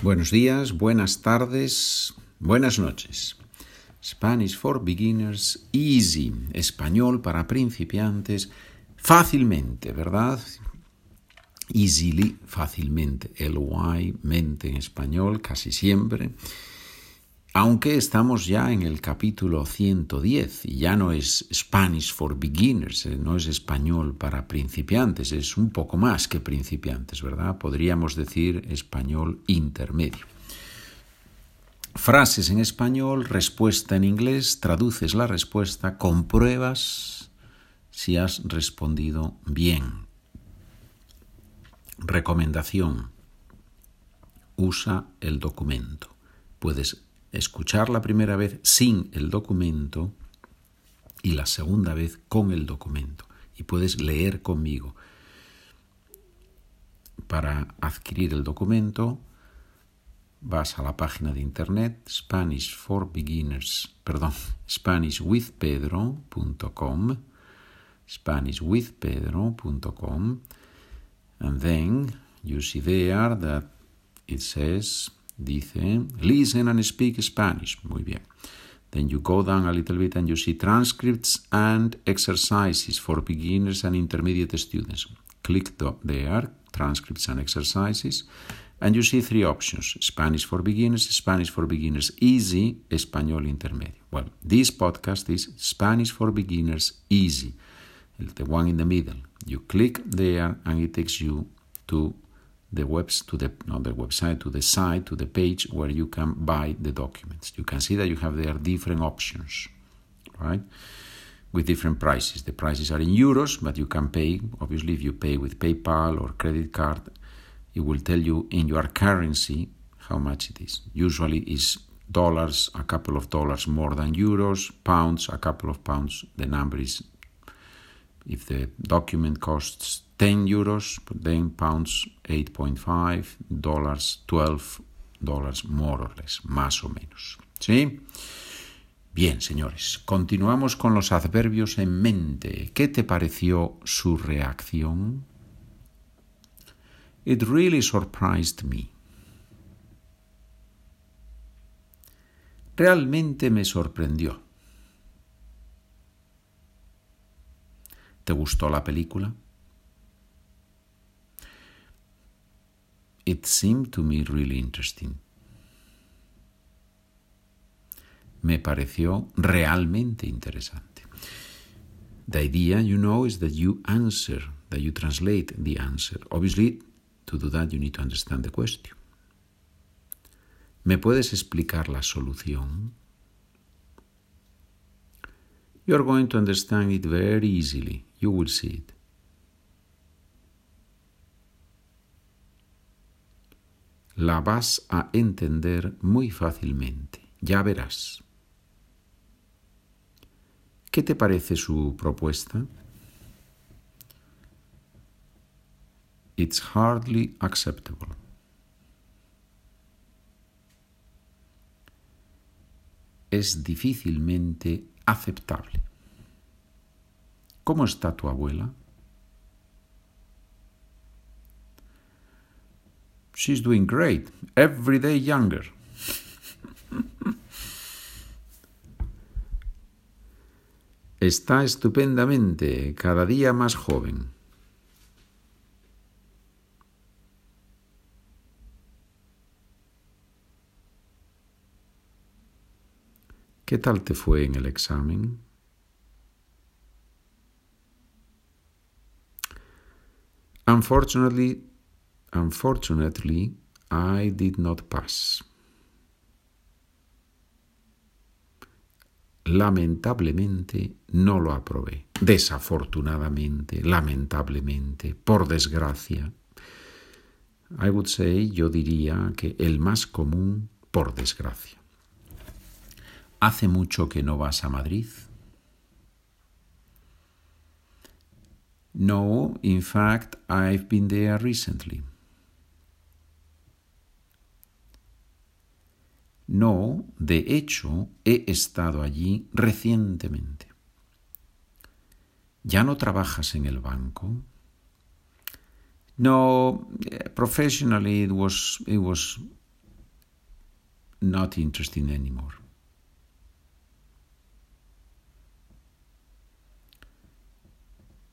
Buenos días, buenas tardes, buenas noches. Spanish for Beginners Easy, español para principiantes, fácilmente, ¿verdad? Easily, fácilmente, el y mente en español, casi siempre. Aunque estamos ya en el capítulo 110 y ya no es Spanish for Beginners, eh, no es español para principiantes, es un poco más que principiantes, ¿verdad? Podríamos decir español intermedio. Frases en español, respuesta en inglés, traduces la respuesta, compruebas si has respondido bien. Recomendación. Usa el documento. Puedes escuchar la primera vez sin el documento y la segunda vez con el documento. Y puedes leer conmigo. Para adquirir el documento, vas a la página de internet Spanish for Beginners, perdón, SpanishWithPedro.com, SpanishWithPedro.com, and then you see there that it says Dice, listen and speak Spanish. Muy bien. Then you go down a little bit and you see transcripts and exercises for beginners and intermediate students. Click there, transcripts and exercises, and you see three options Spanish for beginners, Spanish for beginners easy, Español intermedio. Well, this podcast is Spanish for beginners easy, the one in the middle. You click there and it takes you to the webs to the not the website to the site to the page where you can buy the documents. You can see that you have there different options, right? With different prices. The prices are in euros, but you can pay. Obviously, if you pay with PayPal or credit card, it will tell you in your currency how much it is. Usually, is dollars a couple of dollars more than euros, pounds a couple of pounds. The number is if the document costs 10 euros, then pounds 8.5, dólares 12 dólares more or less, más o menos. ¿Sí? Bien, señores, continuamos con los adverbios en mente. ¿Qué te pareció su reacción? It really surprised me. Realmente me sorprendió. ¿Te gustó la película? It seemed to me really interesting. Me pareció realmente interesante. The idea, you know, is that you answer, that you translate the answer. Obviously, to do that, you need to understand the question. ¿Me puedes explicar la solución? You are going to understand it very easily. You will see it. La vas a entender muy fácilmente. Ya verás. ¿Qué te parece su propuesta? It's hardly acceptable. Es difícilmente aceptable. ¿Cómo está tu abuela? She's doing great. Every day younger. Está estupendamente, cada día más joven. ¿Qué tal te fue en el examen? Unfortunately, unfortunately, I did not pass. Lamentablemente no lo aprobé. Desafortunadamente, lamentablemente, por desgracia. I would say, yo diría que el más común, por desgracia. ¿Hace mucho que no vas a Madrid? No, in fact, I've been there recently. No, de hecho, he estado allí recientemente. ¿Ya no trabajas en el banco? No, professionally it was, it was not interesting anymore.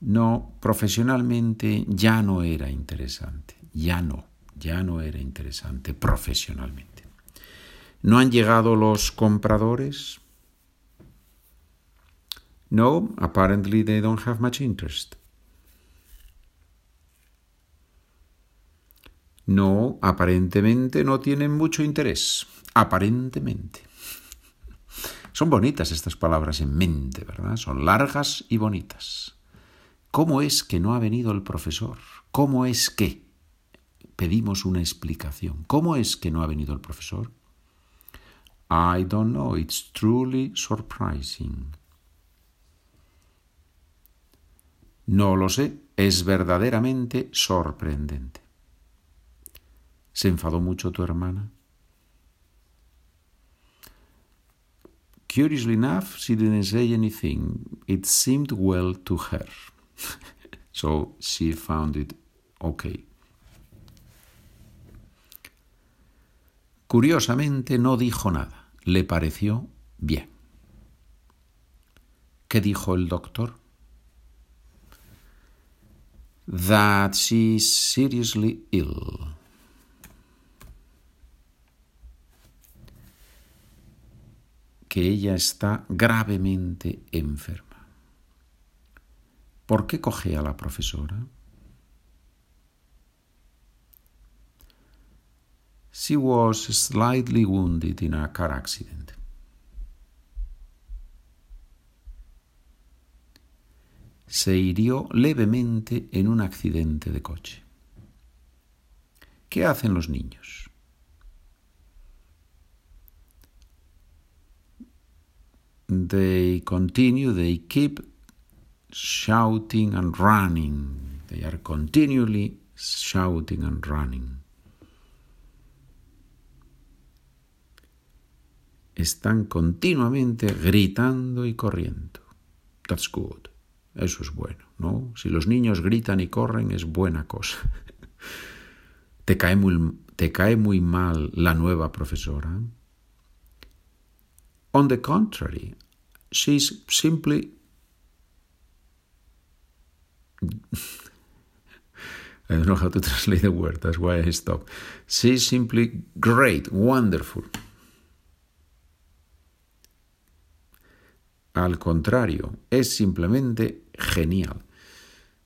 No, profesionalmente ya no era interesante, ya no, ya no era interesante profesionalmente. ¿No han llegado los compradores? No, apparently they don't have much interest. No, aparentemente no tienen mucho interés. Aparentemente. Son bonitas estas palabras en mente, ¿verdad? Son largas y bonitas. ¿Cómo es que no ha venido el profesor? ¿Cómo es que? Pedimos una explicación. ¿Cómo es que no ha venido el profesor? I don't know. It's truly surprising. No lo sé. Es verdaderamente sorprendente. ¿Se enfadó mucho tu hermana? Curiously enough, she didn't say anything. It seemed well to her. so she found it okay. Curiosamente no dijo nada. Le pareció bien. ¿Qué dijo el doctor? That she's seriously ill. que ella está gravemente enferma. ¿Por qué coge a la profesora? She was slightly wounded in a car accident. Se hirió levemente en un accidente de coche. ¿Qué hacen los niños? they continue, they keep shouting and running. They are continually shouting and running. Están continuamente gritando y corriendo. That's good. Eso es bueno, ¿no? Si los niños gritan y corren es buena cosa. ¿Te cae muy, te cae muy mal la nueva profesora? On the contrary, she's simply I don't know how to translate the word, that's why I stopped. She's simply great, wonderful. Al contrario, es simplemente genial.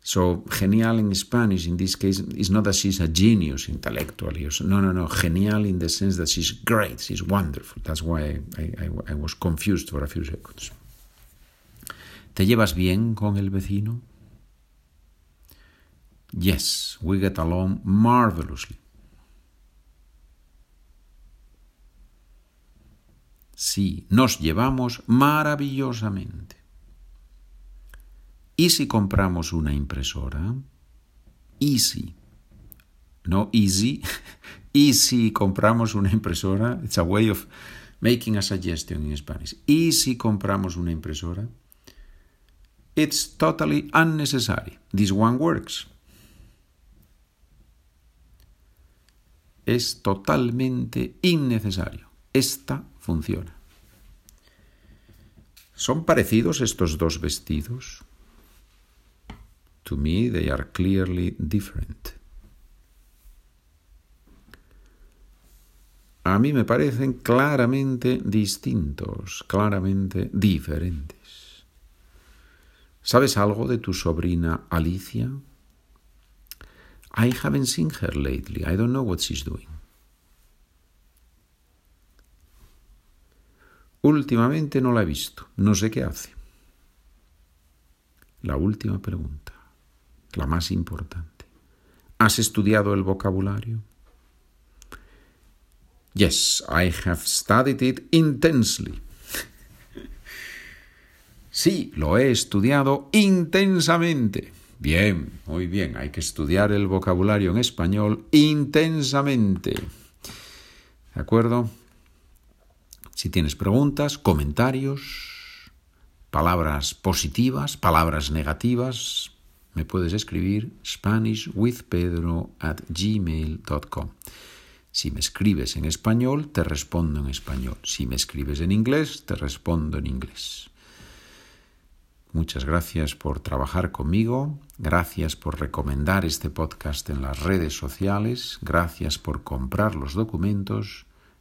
So, genial in Spanish, in this case, is not that she's a genius intellectually. No, no, no. Genial in the sense that she's great, she's wonderful. That's why I, I, I was confused for a few seconds. ¿Te llevas bien con el vecino? Yes, we get along marvelously. Sí, nos llevamos maravillosamente. ¿Y si compramos una impresora? Easy. No easy. ¿Y si compramos una impresora? It's a way of making a suggestion in Spanish. ¿Y si compramos una impresora? It's totally unnecessary. This one works. Es totalmente innecesario. Esta funciona. ¿Son parecidos estos dos vestidos? To me, they are clearly different. A mí me parecen claramente distintos, claramente diferentes. ¿Sabes algo de tu sobrina Alicia? I haven't seen her lately. I don't know what she's doing. Últimamente no la he visto. No sé qué hace. La última pregunta la más importante. ¿Has estudiado el vocabulario? Yes, I have studied it intensely. sí, lo he estudiado intensamente. Bien, muy bien, hay que estudiar el vocabulario en español intensamente. ¿De acuerdo? Si tienes preguntas, comentarios, palabras positivas, palabras negativas, me puedes escribir spanishwithpedro at gmail.com. Si me escribes en español, te respondo en español. Si me escribes en inglés, te respondo en inglés. Muchas gracias por trabajar conmigo, gracias por recomendar este podcast en las redes sociales, gracias por comprar los documentos.